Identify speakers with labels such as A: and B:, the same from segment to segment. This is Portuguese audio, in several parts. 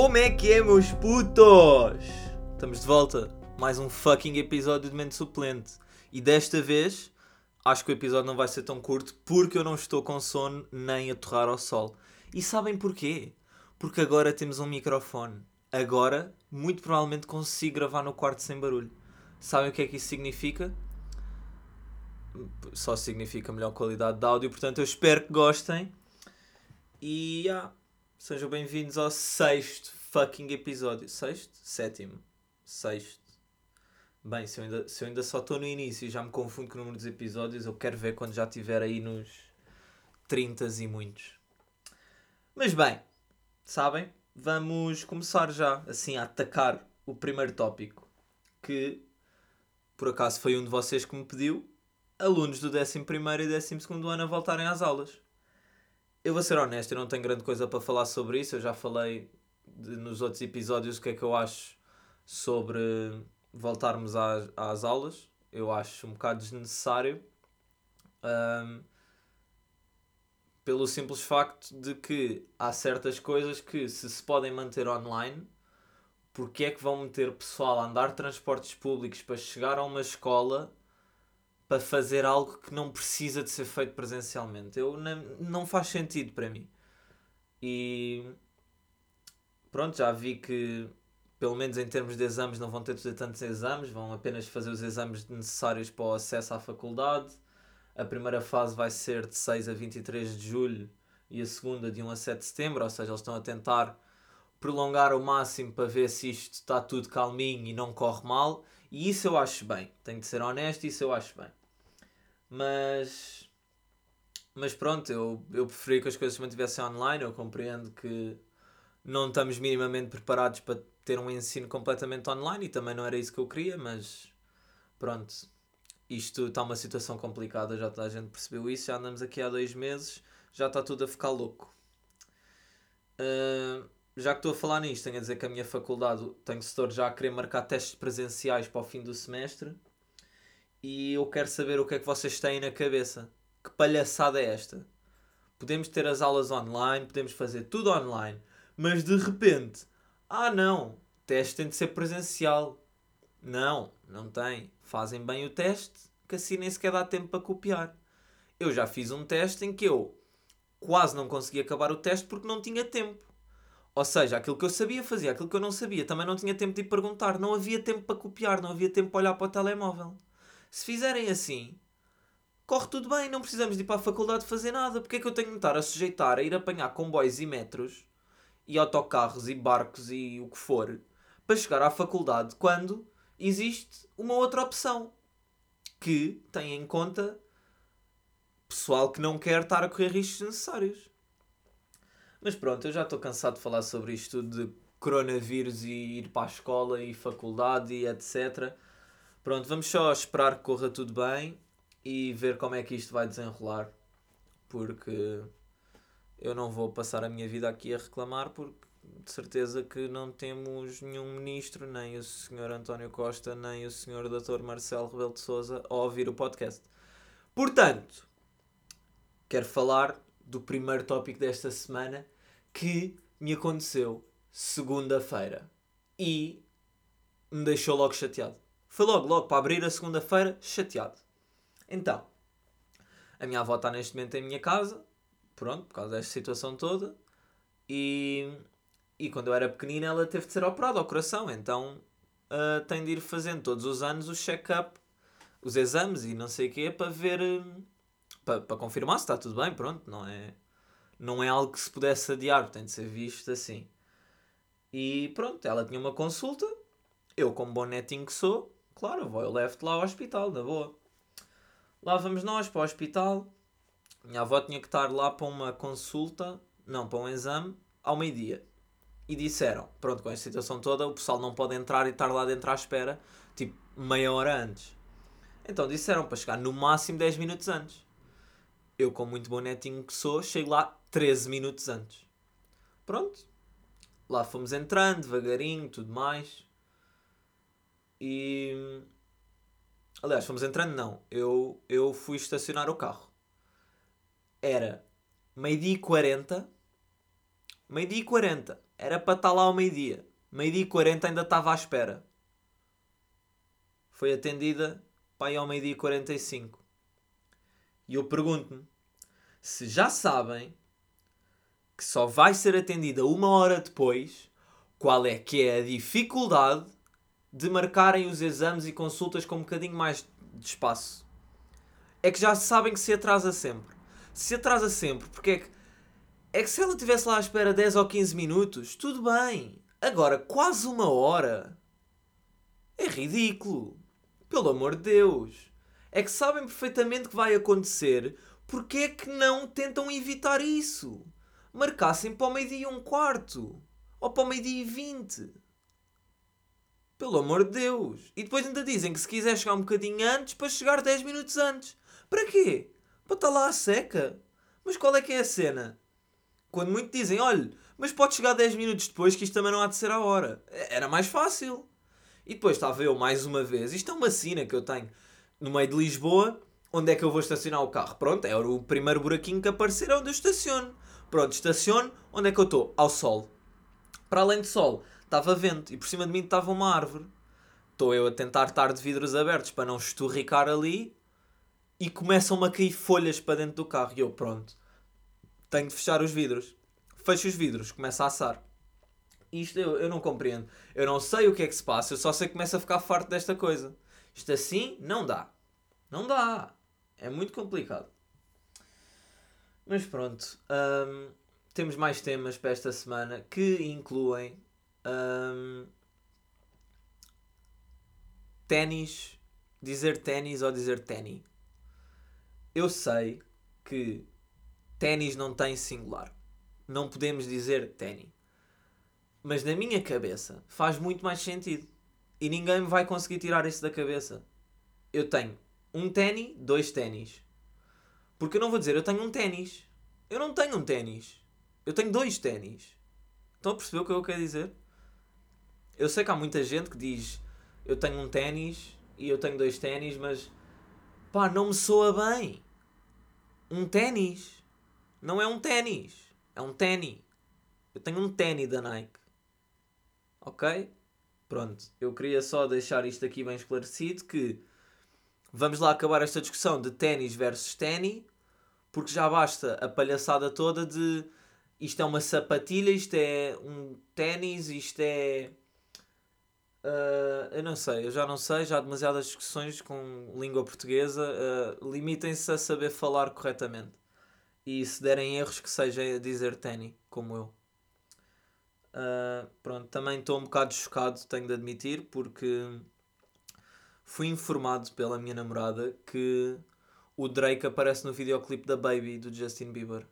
A: Como é que é, meus putos? Estamos de volta. Mais um fucking episódio de Mente Suplente. E desta vez, acho que o episódio não vai ser tão curto porque eu não estou com sono nem a torrar ao sol. E sabem porquê? Porque agora temos um microfone. Agora, muito provavelmente consigo gravar no quarto sem barulho. Sabem o que é que isso significa? Só significa melhor qualidade de áudio, portanto eu espero que gostem. E yeah, sejam bem-vindos ao sexto fucking episódio. Sexto? Sétimo. Sexto. Bem, se eu ainda, se eu ainda só estou no início e já me confundo com o número dos episódios, eu quero ver quando já estiver aí nos 30 e muitos. Mas bem, sabem? Vamos começar já assim a atacar o primeiro tópico que por acaso foi um de vocês que me pediu, alunos do 11 e 12 ano a voltarem às aulas. Eu vou ser honesto, eu não tenho grande coisa para falar sobre isso, eu já falei de, nos outros episódios o que é que eu acho sobre voltarmos às, às aulas. Eu acho um bocado desnecessário. Um, pelo simples facto de que há certas coisas que se se podem manter online, porque é que vão meter pessoal a andar transportes públicos para chegar a uma escola para fazer algo que não precisa de ser feito presencialmente? Eu não, não faz sentido para mim. E pronto, já vi que pelo menos em termos de exames não vão ter de fazer tantos exames, vão apenas fazer os exames necessários para o acesso à faculdade. A primeira fase vai ser de 6 a 23 de julho e a segunda de 1 a 7 de setembro, ou seja, eles estão a tentar prolongar o máximo para ver se isto está tudo calminho e não corre mal. E isso eu acho bem. Tenho de ser honesto, isso eu acho bem. Mas. Mas pronto, eu, eu preferi que as coisas se mantivessem online. Eu compreendo que não estamos minimamente preparados para ter um ensino completamente online e também não era isso que eu queria, mas pronto. Isto está uma situação complicada, já toda a gente percebeu isso. Já andamos aqui há dois meses, já está tudo a ficar louco. Uh, já que estou a falar nisto, tenho a dizer que a minha faculdade tem setor já a querer marcar testes presenciais para o fim do semestre e eu quero saber o que é que vocês têm na cabeça. Que palhaçada é esta? Podemos ter as aulas online, podemos fazer tudo online, mas de repente, ah não, teste tem de ser presencial. Não, não tem. Fazem bem o teste, que assim nem sequer dá tempo para copiar. Eu já fiz um teste em que eu quase não consegui acabar o teste porque não tinha tempo. Ou seja, aquilo que eu sabia fazia, aquilo que eu não sabia, também não tinha tempo de perguntar, não havia tempo para copiar, não havia tempo para olhar para o telemóvel. Se fizerem assim, corre tudo bem, não precisamos de ir para a faculdade fazer nada. Porque é que eu tenho de estar a sujeitar a ir apanhar comboios e metros e autocarros e barcos e o que for para chegar à faculdade quando existe uma outra opção que tem em conta pessoal que não quer estar a correr riscos necessários. Mas pronto, eu já estou cansado de falar sobre isto de coronavírus e ir para a escola e faculdade e etc. Pronto, vamos só esperar que corra tudo bem e ver como é que isto vai desenrolar. Porque eu não vou passar a minha vida aqui a reclamar porque de certeza que não temos nenhum ministro, nem o Sr. António Costa, nem o Sr. Dr. Marcelo Rebelo de Sousa a ouvir o podcast. Portanto, quero falar do primeiro tópico desta semana que me aconteceu segunda-feira e me deixou logo chateado. Foi logo, logo para abrir a segunda-feira, chateado. Então, a minha avó está neste momento em minha casa, pronto, por causa desta situação toda, e, e quando eu era pequenina ela teve de ser operada ao coração, então uh, tem de ir fazendo todos os anos o check-up, os exames e não sei o quê, para ver, uh, para, para confirmar se está tudo bem, pronto, não é, não é algo que se pudesse adiar, tem de ser visto assim. E pronto, ela tinha uma consulta, eu como bom netinho que sou, Claro, vou, eu levo-te lá ao hospital, na boa. Lá vamos nós para o hospital. Minha avó tinha que estar lá para uma consulta, não, para um exame, ao meio-dia. E disseram, pronto, com esta situação toda, o pessoal não pode entrar e estar lá dentro à espera, tipo, meia hora antes. Então disseram para chegar no máximo 10 minutos antes. Eu, com muito bonetinho que sou, chego lá 13 minutos antes. Pronto. Lá fomos entrando, devagarinho, tudo mais. E. Aliás, fomos entrando, não. Eu, eu fui estacionar o carro. Era meio-dia e 40. Meio-dia e 40. era para estar lá ao meio-dia. Meio-dia e 40 ainda estava à espera. Foi atendida para ir ao meio-dia e 45. E eu pergunto-me se já sabem que só vai ser atendida uma hora depois, qual é que é a dificuldade de marcarem os exames e consultas com um bocadinho mais de espaço? É que já sabem que se atrasa sempre. Se atrasa sempre, porque é que é que se ela estivesse lá à espera 10 ou 15 minutos, tudo bem. Agora, quase uma hora. É ridículo. Pelo amor de Deus. É que sabem perfeitamente que vai acontecer, porque é que não tentam evitar isso? Marcassem para o meio-dia um quarto. Ou para o meio-dia e vinte. Pelo amor de Deus. E depois ainda dizem que se quiser chegar um bocadinho antes, para chegar 10 minutos antes. Para quê? Para estar lá a seca? Mas qual é que é a cena? Quando muito dizem, olha, mas pode chegar 10 minutos depois que isto também não há de ser a hora. Era mais fácil. E depois estava eu mais uma vez. Isto é uma sina que eu tenho no meio de Lisboa. Onde é que eu vou estacionar o carro? Pronto, é o primeiro buraquinho que aparecer onde eu estaciono. Pronto, estaciono. Onde é que eu estou? Ao sol. Para além de sol, estava vento e por cima de mim estava uma árvore. Estou eu a tentar estar de vidros abertos para não esturricar ali e começam-me a cair folhas para dentro do carro. E eu, pronto, tenho de fechar os vidros. Fecho os vidros, começa a assar. Isto eu, eu não compreendo. Eu não sei o que é que se passa, eu só sei que começo a ficar farto desta coisa. Isto assim não dá. Não dá. É muito complicado. Mas pronto. Hum, temos mais temas para esta semana que incluem hum, ténis, dizer ténis ou dizer ténis. Eu sei que ténis não tem singular. Não podemos dizer ténis. Mas na minha cabeça faz muito mais sentido. E ninguém me vai conseguir tirar isso da cabeça. Eu tenho um ténis, dois ténis. Porque eu não vou dizer eu tenho um ténis. Eu não tenho um ténis. Eu tenho dois ténis. Estão a perceber o que eu quero dizer? Eu sei que há muita gente que diz eu tenho um ténis e eu tenho dois ténis, mas pá, não me soa bem. Um ténis não é um ténis. É um ténis. Eu tenho um ténis da Nike. Ok? Pronto. Eu queria só deixar isto aqui bem esclarecido que vamos lá acabar esta discussão de ténis versus ténis porque já basta a palhaçada toda de isto é uma sapatilha, isto é um ténis, isto é. Uh, eu não sei, eu já não sei, já há demasiadas discussões com língua portuguesa. Uh, Limitem-se a saber falar corretamente. E se derem erros, que seja dizer Tenny, como eu. Uh, pronto, também estou um bocado chocado, tenho de admitir, porque fui informado pela minha namorada que o Drake aparece no videoclipe da Baby do Justin Bieber.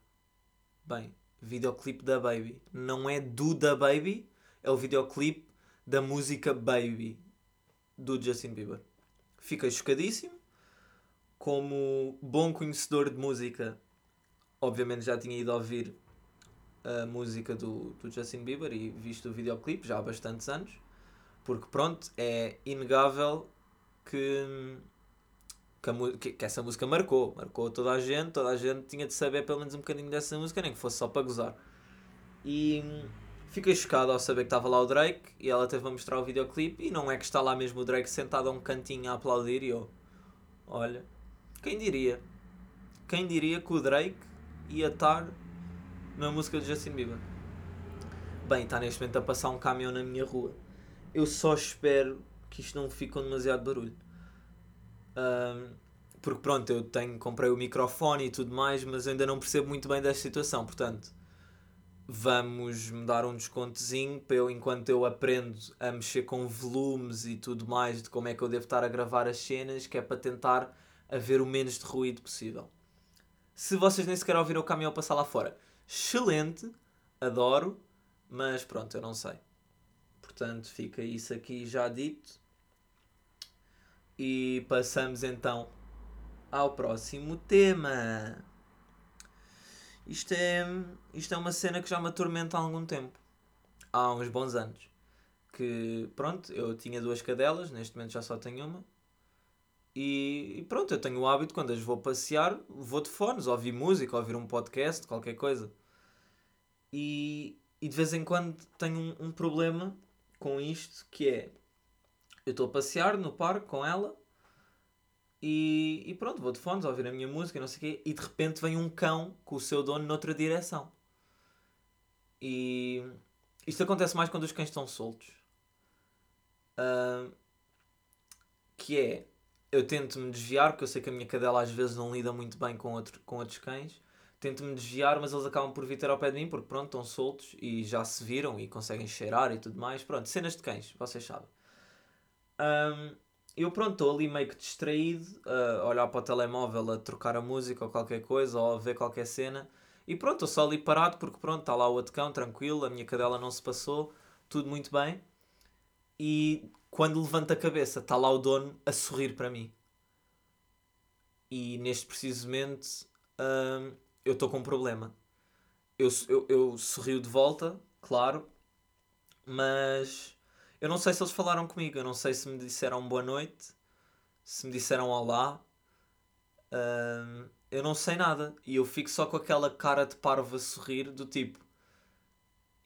A: Bem, videoclipe da Baby. Não é do da Baby, é o videoclipe da música Baby do Justin Bieber. Fiquei chocadíssimo. Como bom conhecedor de música, obviamente já tinha ido ouvir a música do, do Justin Bieber e visto o videoclipe já há bastantes anos, porque pronto, é inegável que, que, que, essa música marcou, marcou toda a gente, toda a gente tinha de saber pelo menos um bocadinho dessa música, nem que fosse só para gozar. E fiquei chocado ao saber que estava lá o Drake e ela teve a mostrar o videoclipe e não é que está lá mesmo o Drake sentado a um cantinho a aplaudir e eu, olha, quem diria? Quem diria que o Drake ia estar na música de Justin Bieber. Bem, está neste momento a passar um caminhão na minha rua. Eu só espero que isto não fique com demasiado barulho. Um, porque pronto, eu tenho, comprei o microfone e tudo mais, mas ainda não percebo muito bem desta situação. Portanto, vamos me dar um descontozinho para eu, enquanto eu aprendo a mexer com volumes e tudo mais, de como é que eu devo estar a gravar as cenas, que é para tentar haver o menos de ruído possível. Se vocês nem sequer ouviram o caminhão passar lá fora, excelente, adoro, mas pronto, eu não sei. Portanto, fica isso aqui já dito. E passamos então ao próximo tema. Isto é, isto é uma cena que já me atormenta há algum tempo. Há uns bons anos. Que, pronto, eu tinha duas cadelas, neste momento já só tenho uma. E, e, pronto, eu tenho o hábito, quando as vou passear, vou de fones, ouvir música, ouvir um podcast, qualquer coisa. E e de vez em quando tenho um, um problema com isto que é eu estou a passear no parque com ela e, e, pronto, vou de fones ouvir a minha música não sei o quê, e de repente vem um cão com o seu dono noutra direção. E isto acontece mais quando os cães estão soltos. Uh, que é, eu tento me desviar, porque eu sei que a minha cadela às vezes não lida muito bem com, outro, com outros cães. Tento-me desviar, mas eles acabam por vir ter ao pé de mim, porque pronto, estão soltos e já se viram e conseguem cheirar e tudo mais. Pronto, cenas de cães, vocês sabem. Um, eu pronto, estou ali meio que distraído, a olhar para o telemóvel, a trocar a música ou qualquer coisa, ou a ver qualquer cena. E pronto, estou só ali parado porque pronto, está lá o outro cão, tranquilo, a minha cadela não se passou, tudo muito bem. E quando levanto a cabeça, está lá o dono a sorrir para mim. E neste precisamente hum, eu estou com um problema. Eu, eu, eu sorrio de volta, claro, mas eu não sei se eles falaram comigo, eu não sei se me disseram boa noite, se me disseram olá. Eu não sei nada. E eu fico só com aquela cara de parvo a sorrir, do tipo.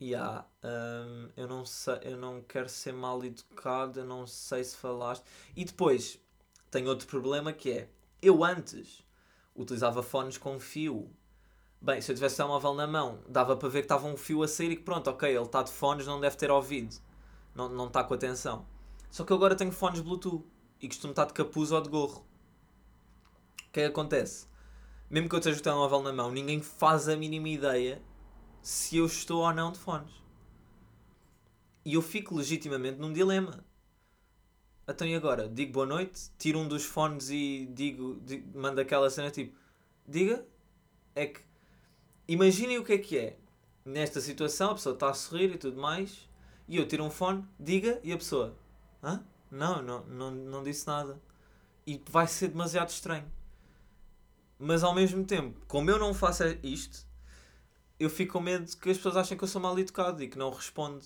A: Yeah, um, eu não sei, eu não quero ser mal educado, eu não sei se falaste. E depois, tenho outro problema que é, eu antes utilizava fones com fio. Bem, se eu tivesse telemóvel na mão, dava para ver que estava um fio a sair e que pronto, ok, ele está de fones, não deve ter ouvido. Não, não está com atenção. Só que agora tenho fones Bluetooth e costumo estar de capuz ou de gorro. O que é que acontece? Mesmo que eu esteja o telemóvel na mão, ninguém faz a mínima ideia se eu estou ou não de fones. E eu fico legitimamente num dilema. Então e agora? Digo boa noite, tiro um dos fones e digo, digo mando aquela cena tipo, diga, é que imaginem o que é que é. Nesta situação a pessoa está a sorrir e tudo mais, e eu tiro um fone, diga, e a pessoa, hã? Não, não, não, não disse nada. E vai ser demasiado estranho. Mas ao mesmo tempo, como eu não faço isto, eu fico com medo que as pessoas achem que eu sou mal educado e que não respondo.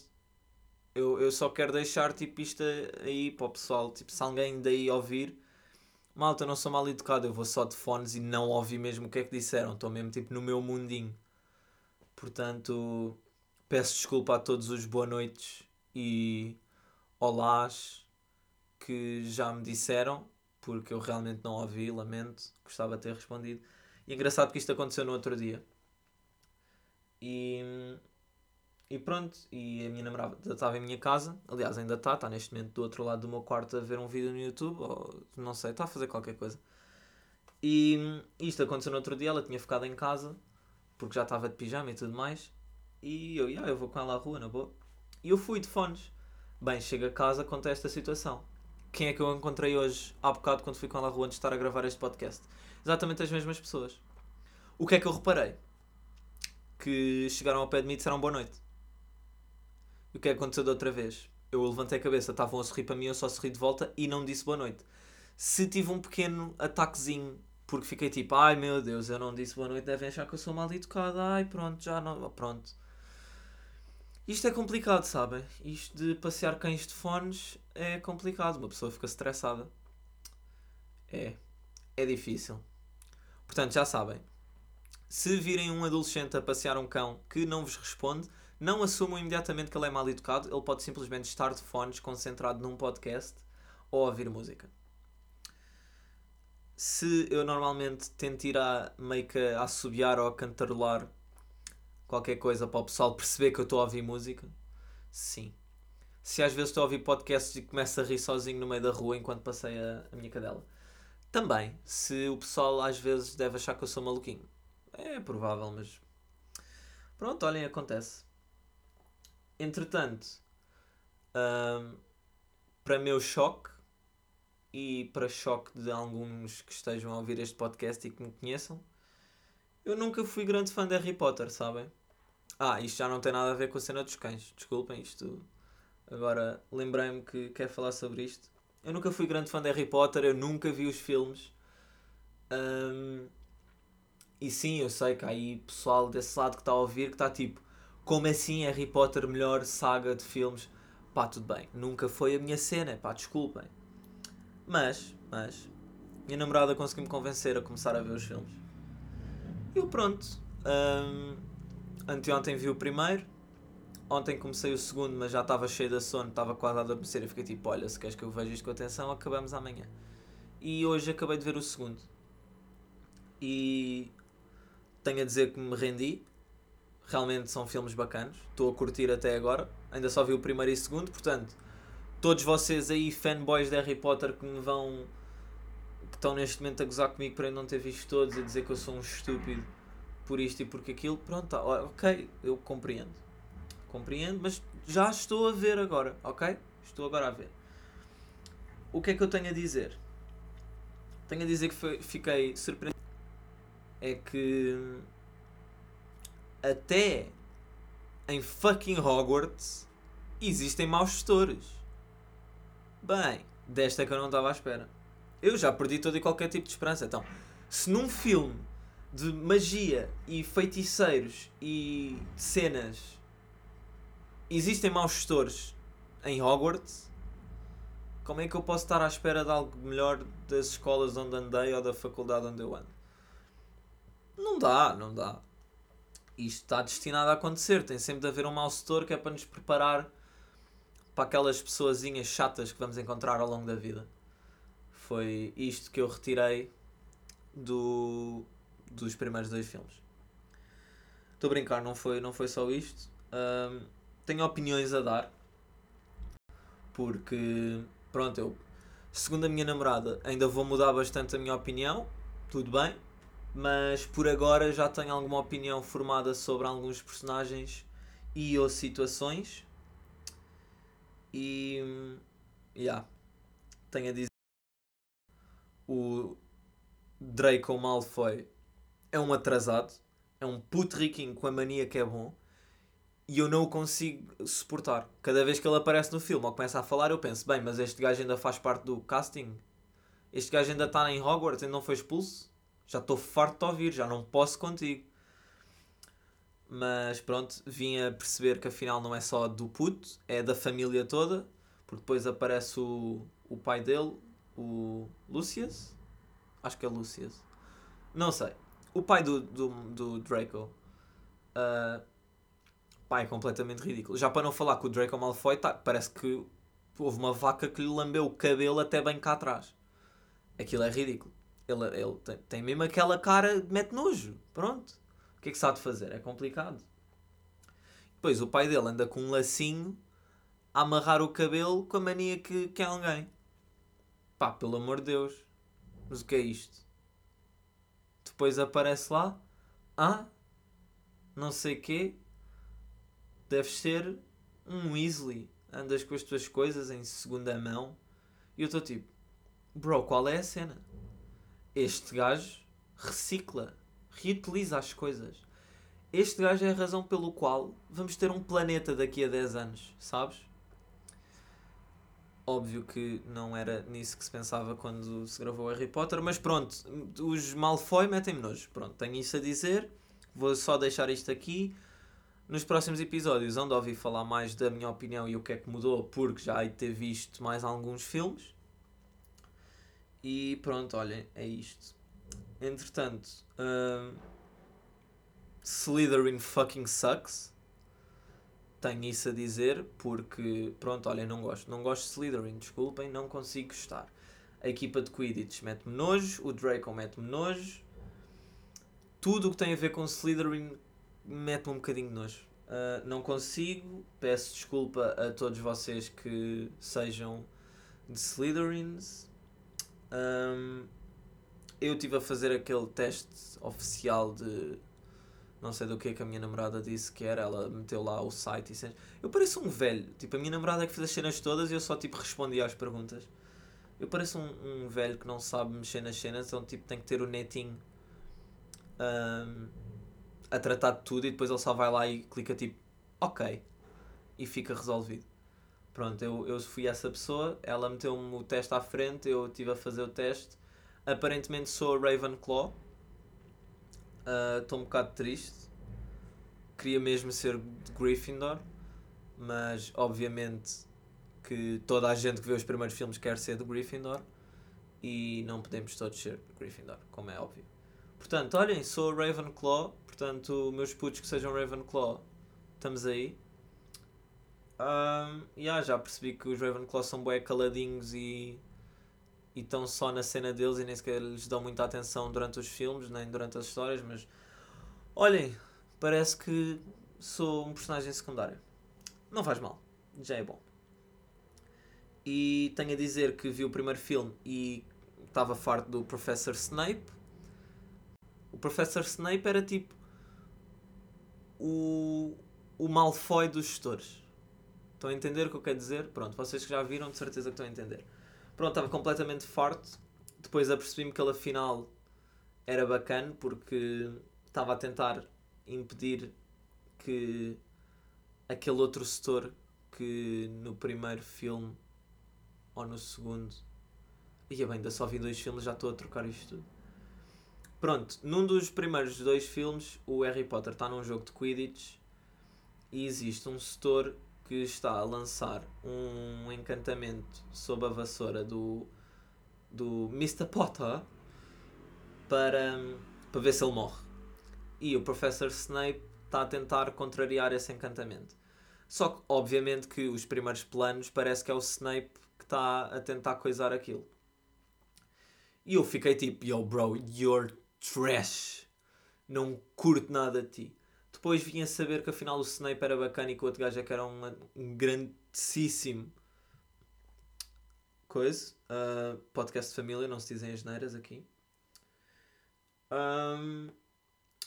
A: Eu, eu só quero deixar tipo isto aí para o pessoal. Tipo, se alguém daí ouvir, malta, eu não sou mal educado, eu vou só de fones e não ouvi mesmo o que é que disseram. Estou mesmo tipo no meu mundinho. Portanto, peço desculpa a todos os boa noites e olás que já me disseram, porque eu realmente não ouvi, lamento, gostava de ter respondido. E é engraçado que isto aconteceu no outro dia. E, e pronto, e a minha namorada estava em minha casa, aliás, ainda está, está neste momento do outro lado do meu quarto a ver um vídeo no YouTube, ou não sei, está a fazer qualquer coisa. E isto aconteceu no outro dia, ela tinha ficado em casa, porque já estava de pijama e tudo mais, e eu, yeah, eu vou com ela à rua, na boa. E eu fui de fones. Bem, chego a casa, conta esta situação. Quem é que eu encontrei hoje, há bocado, quando fui com ela à rua antes de estar a gravar este podcast? Exatamente as mesmas pessoas. O que é que eu reparei? que chegaram ao pé de mim e disseram boa noite. E o que é que aconteceu da outra vez? Eu levantei a cabeça, estavam a sorrir para mim, eu só sorri de volta e não disse boa noite. Se tive um pequeno ataquezinho, porque fiquei tipo, ai meu Deus, eu não disse boa noite, devem achar que eu sou mal educado, ai pronto, já não, pronto. Isto é complicado, sabem? Isto de passear cães de fones é complicado, uma pessoa fica estressada. É, é difícil. Portanto, já sabem, se virem um adolescente a passear um cão que não vos responde, não assumam imediatamente que ele é mal educado, ele pode simplesmente estar de fones concentrado num podcast ou ouvir música. Se eu normalmente tento ir a meio que a assobiar ou a cantarolar qualquer coisa para o pessoal perceber que eu estou a ouvir música, sim. Se às vezes estou a ouvir podcasts e começo a rir sozinho no meio da rua enquanto passei a, a minha cadela, também. Se o pessoal às vezes deve achar que eu sou maluquinho é provável, mas. Pronto, olhem, acontece. Entretanto, para meu choque e para choque de alguns que estejam a ouvir este podcast e que me conheçam, eu nunca fui grande fã de Harry Potter, sabem? Ah, isto já não tem nada a ver com a cena dos cães. Desculpem, isto. Agora lembrei-me que quer falar sobre isto. Eu nunca fui grande fã de Harry Potter, eu nunca vi os filmes. Um, e sim, eu sei que há aí pessoal desse lado que está a ouvir que está tipo, como assim Harry Potter melhor saga de filmes? Pá, tudo bem, nunca foi a minha cena, pá, desculpem. Mas, mas, minha namorada conseguiu-me convencer a começar a ver os filmes. Eu pronto, um, anteontem vi o primeiro, ontem comecei o segundo, mas já estava cheio de sono, estava quase a adormecer e fiquei tipo, olha, se queres que eu veja isto com atenção, acabamos amanhã. E hoje acabei de ver o segundo. E tenho a dizer que me rendi. Realmente são filmes bacanos. Estou a curtir até agora. Ainda só vi o primeiro e o segundo, portanto, todos vocês aí, fanboys de Harry Potter, que me vão. que estão neste momento a gozar comigo para eu não ter visto todos, a dizer que eu sou um estúpido por isto e porque aquilo, pronto, tá, ok, eu compreendo. Compreendo, mas já estou a ver agora, ok? Estou agora a ver. O que é que eu tenho a dizer? Tenho a dizer que foi, fiquei surpreendido. É que até em fucking Hogwarts existem maus gestores. Bem, desta que eu não estava à espera. Eu já perdi todo e qualquer tipo de esperança. Então, se num filme de magia e feiticeiros e cenas existem maus gestores em Hogwarts, como é que eu posso estar à espera de algo melhor das escolas onde andei ou da faculdade onde eu ando? Não dá, não dá. Isto está destinado a acontecer. Tem sempre de haver um mau setor que é para nos preparar para aquelas pessoazinhas chatas que vamos encontrar ao longo da vida. Foi isto que eu retirei do, dos primeiros dois filmes. Estou a brincar, não foi, não foi só isto. Um, tenho opiniões a dar. Porque, pronto, eu, segundo a minha namorada, ainda vou mudar bastante a minha opinião. Tudo bem. Mas por agora já tenho alguma opinião formada sobre alguns personagens e ou situações. E. Yeah. Tenho a dizer. O Draco Malfoy é um atrasado, é um puto riquinho com a mania que é bom e eu não o consigo suportar. Cada vez que ele aparece no filme ou começa a falar, eu penso: bem, mas este gajo ainda faz parte do casting? Este gajo ainda está em Hogwarts, ainda não foi expulso? Já estou farto de ouvir, já não posso contigo. Mas pronto, vim a perceber que afinal não é só do puto, é da família toda, porque depois aparece o, o pai dele, o Lucius. Acho que é Lucius. Não sei o pai do, do, do Draco. Uh, é completamente ridículo. Já para não falar que o Draco Malfoy tá, parece que houve uma vaca que lhe lambeu o cabelo até bem cá atrás. Aquilo é ridículo. Ele, ele tem, tem mesmo aquela cara mete nojo. Pronto. O que é que se há de fazer? É complicado. Depois o pai dele anda com um lacinho a amarrar o cabelo com a mania que, que é alguém. Pá, pelo amor de Deus. Mas o que é isto? Depois aparece lá, ah, não sei quê, deve ser um Weasley, andas com as tuas coisas em segunda mão, e eu estou tipo, bro, qual é a cena? Este gajo recicla, reutiliza as coisas. Este gajo é a razão pelo qual vamos ter um planeta daqui a 10 anos, sabes? Óbvio que não era nisso que se pensava quando se gravou Harry Potter, mas pronto, os Malfoy metem-me nojo. Pronto, tenho isso a dizer. Vou só deixar isto aqui. Nos próximos episódios, onde ouvi falar mais da minha opinião e o que é que mudou, porque já hei de ter visto mais alguns filmes. E pronto, olhem, é isto. Entretanto, um, Slytherin fucking sucks tenho isso a dizer porque, pronto, olha, não gosto. Não gosto de Slytherin, desculpem, não consigo gostar. A equipa de Quidditch mete-me nojo, o Draco mete-me nojo. Tudo o que tem a ver com Slytherin mete-me um bocadinho de nojo. Uh, não consigo, peço desculpa a todos vocês que sejam de Slytherins. Um, eu estive a fazer aquele teste oficial de não sei do que é que a minha namorada disse que era, ela meteu lá o site e. Eu pareço um velho, tipo, a minha namorada é que fez as cenas todas e eu só tipo respondia às perguntas. Eu pareço um, um velho que não sabe mexer nas cenas, então tipo tem que ter o netinho um, a tratar de tudo e depois ele só vai lá e clica tipo ok e fica resolvido. Pronto, eu, eu fui essa pessoa, ela meteu-me o teste à frente, eu estive a fazer o teste. Aparentemente sou Ravenclaw Estou uh, um bocado triste. Queria mesmo ser de Gryffindor, mas obviamente que toda a gente que vê os primeiros filmes quer ser de Gryffindor e não podemos todos ser de Gryffindor, como é óbvio. Portanto, olhem, sou Ravenclaw, portanto, meus putos que sejam Ravenclaw, estamos aí. Um, yeah, já percebi que os Ravenclaw são bué caladinhos e e estão só na cena deles e nem sequer lhes dão muita atenção durante os filmes, nem durante as histórias, mas olhem, parece que sou um personagem secundário. Não faz mal, já é bom. E tenho a dizer que vi o primeiro filme e estava farto do Professor Snape. O Professor Snape era tipo o, o Malfoy dos gestores. Estão a entender o que eu quero dizer? Pronto, vocês que já viram, de certeza que estão a entender. Pronto, estava completamente farto. Depois apercebi-me que ele afinal era bacana porque estava a tentar impedir que aquele outro setor que no primeiro filme ou no segundo. E bem, ainda só vi dois filmes, já estou a trocar isto tudo. Pronto, num dos primeiros dois filmes, o Harry Potter está num jogo de Quidditch e existe um setor que está a lançar um encantamento sob a vassoura do, do Mr. Potter para, para ver se ele morre. E o Professor Snape está a tentar contrariar esse encantamento. Só que, obviamente, que os primeiros planos parece que é o Snape que está a tentar coisar aquilo. E eu fiquei tipo, yo bro, you're trash. Não curto nada de ti. Depois vim a saber que afinal o Snape era bacana e que o outro gajo é que era um, grandíssimo coisa. Uh, podcast de família, não se dizem as neiras aqui. Um,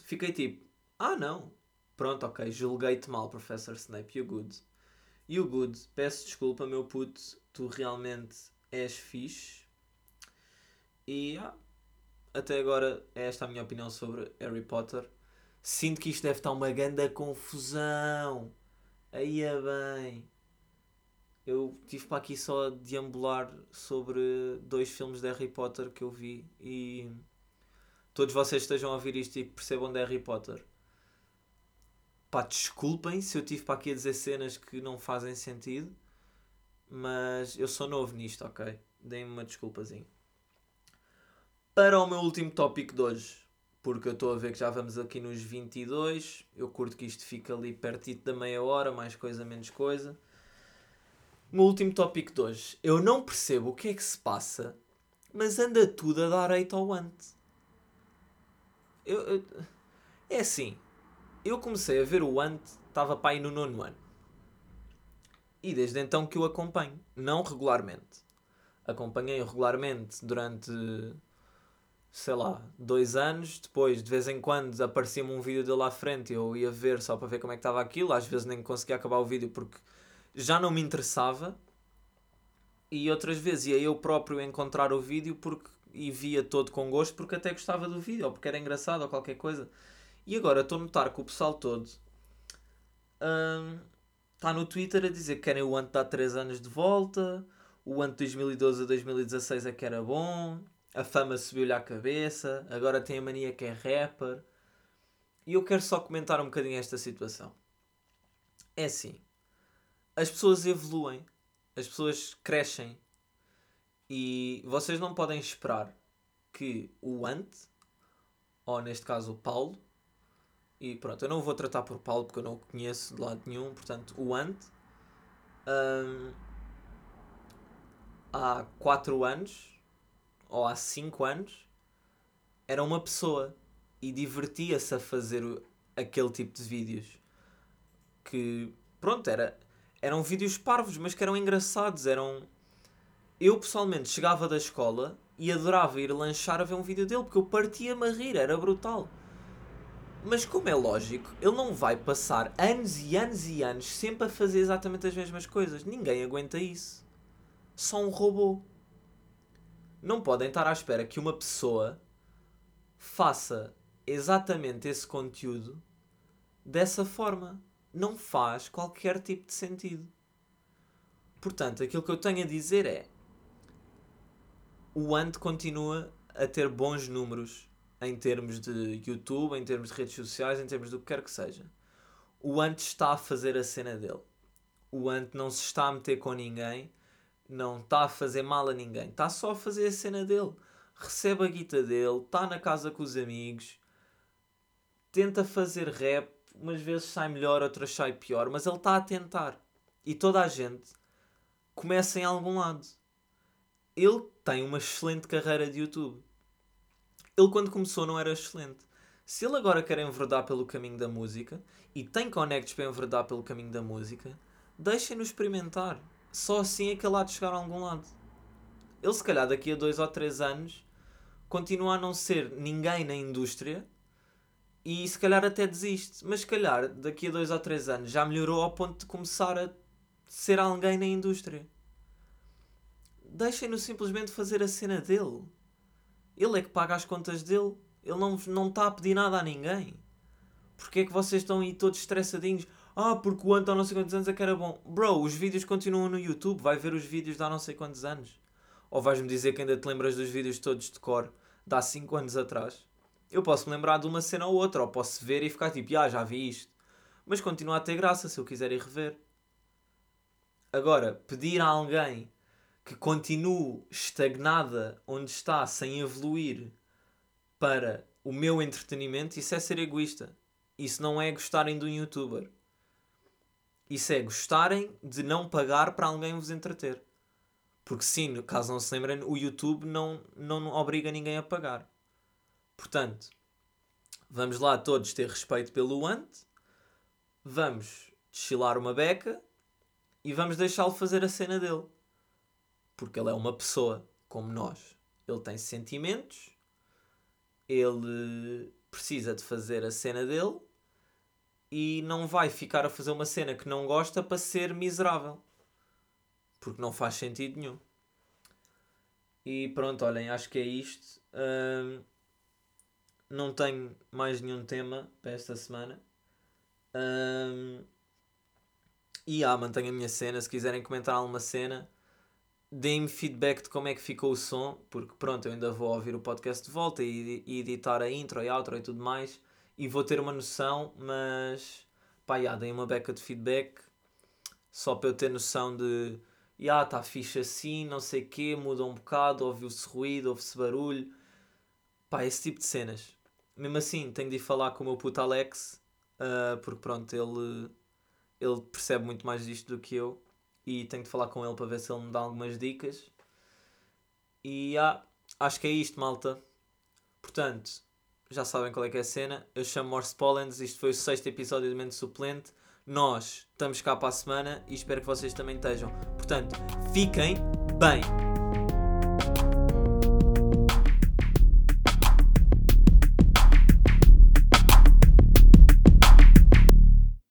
A: fiquei tipo, ah não, pronto, ok, julguei-te mal, Professor Snape, you good. You good, peço desculpa, meu puto, tu realmente és fixe. E ah, até agora é esta a minha opinião sobre Harry Potter. Sinto que isto deve estar uma grande confusão. Aí é bem. Eu tive para aqui só deambular sobre dois filmes de Harry Potter que eu vi e todos vocês estejam a ouvir isto e percebam de Harry Potter. Pá, desculpem se eu tive para aqui a dizer cenas que não fazem sentido, mas eu sou novo nisto, ok? Deem-me uma desculpazinha. Para o meu último tópico de hoje, porque eu estou a ver que já vamos aqui nos 22. Eu curto que isto fique ali pertito da meia hora, mais coisa, menos coisa. O meu último tópico de hoje. Eu não percebo o que é que se passa, mas anda tudo a dar hate ao Ant. Eu, eu, é assim, eu comecei a ver o Ant, estava aí no nono ano. E desde então que o acompanho, não regularmente. Acompanhei-o regularmente durante sei lá, dois anos, depois de vez em quando aparecia-me um vídeo dele à frente e eu ia ver só para ver como é que estava aquilo, às vezes nem conseguia acabar o vídeo porque já não me interessava e outras vezes ia eu próprio encontrar o vídeo porque e via todo com gosto porque até gostava do vídeo ou porque era engraçado ou qualquer coisa. E agora estou a notar que o pessoal todo está hum, no Twitter a dizer que querem o Ant dar 3 anos de volta, o Ant 2012 a 2016 é que era bom a fama subiu-lhe à cabeça, agora tem a mania que é rapper. E eu quero só comentar um bocadinho esta situação. É assim, as pessoas evoluem, as pessoas crescem e vocês não podem esperar que o Ant, ou neste caso o Paulo, e pronto, eu não vou tratar por Paulo porque eu não o conheço de lado nenhum, portanto, o Ant, hum, há 4 anos, ou há 5 anos, era uma pessoa e divertia-se a fazer aquele tipo de vídeos. Que, pronto, era, eram vídeos parvos, mas que eram engraçados. Eram. Eu pessoalmente chegava da escola e adorava ir lanchar a ver um vídeo dele porque eu partia-me a rir, era brutal. Mas como é lógico, ele não vai passar anos e anos e anos sempre a fazer exatamente as mesmas coisas. Ninguém aguenta isso. Só um robô não podem estar à espera que uma pessoa faça exatamente esse conteúdo dessa forma. Não faz qualquer tipo de sentido. Portanto, aquilo que eu tenho a dizer é: o Ant continua a ter bons números em termos de YouTube, em termos de redes sociais, em termos do que quer que seja. O Ant está a fazer a cena dele. O Ant não se está a meter com ninguém não está a fazer mal a ninguém, está só a fazer a cena dele. Recebe a guita dele, está na casa com os amigos, tenta fazer rap, umas vezes sai melhor, outras sai pior, mas ele está a tentar. E toda a gente começa em algum lado. Ele tem uma excelente carreira de YouTube. Ele, quando começou, não era excelente. Se ele agora quer enverdar pelo caminho da música e tem conectos para enverdar pelo caminho da música, deixem-no experimentar. Só assim é que ele há de chegar a algum lado. Ele, se calhar, daqui a dois ou três anos, continua a não ser ninguém na indústria e se calhar até desiste. Mas se calhar daqui a dois ou três anos já melhorou ao ponto de começar a ser alguém na indústria. Deixem-no simplesmente fazer a cena dele. Ele é que paga as contas dele. Ele não está não a pedir nada a ninguém. Porquê é que vocês estão aí todos estressadinhos? Ah, porque o Anton há não sei quantos anos é que era bom. Bro, os vídeos continuam no YouTube. Vai ver os vídeos de há não sei quantos anos. Ou vais-me dizer que ainda te lembras dos vídeos todos de cor de há 5 anos atrás? Eu posso me lembrar de uma cena ou outra, ou posso ver e ficar tipo, ah, já vi isto. Mas continua a ter graça se eu quiser ir rever. Agora, pedir a alguém que continue estagnada onde está, sem evoluir, para o meu entretenimento, isso é ser egoísta. Isso não é gostarem de um youtuber. Isso é gostarem de não pagar para alguém vos entreter. Porque sim, caso não se lembrem, o YouTube não, não obriga ninguém a pagar. Portanto, vamos lá todos ter respeito pelo ante, vamos desfilar uma beca e vamos deixá-lo fazer a cena dele. Porque ele é uma pessoa como nós. Ele tem sentimentos, ele precisa de fazer a cena dele e não vai ficar a fazer uma cena que não gosta para ser miserável. Porque não faz sentido nenhum. E pronto, olhem, acho que é isto. Um, não tenho mais nenhum tema para esta semana. Um, e ah, mantenho a minha cena. Se quiserem comentar alguma cena, deem-me feedback de como é que ficou o som, porque pronto, eu ainda vou ouvir o podcast de volta e, e editar a intro e outro e tudo mais, e vou ter uma noção, mas pá, yeah, uma beca de feedback, só para eu ter noção de, ah, está fixe assim, não sei o quê, muda um bocado, ouviu-se ruído, ouve-se barulho, pá, esse tipo de cenas mesmo assim, tenho de ir falar com o meu puto Alex, uh, porque pronto, ele, ele percebe muito mais disto do que eu. E tenho de falar com ele para ver se ele me dá algumas dicas. E ah, acho que é isto, malta. Portanto, já sabem qual é que é a cena. Eu chamo Morse Pollens, isto foi o sexto episódio do Mente Suplente. Nós estamos cá para a semana e espero que vocês também estejam. Portanto, fiquem bem!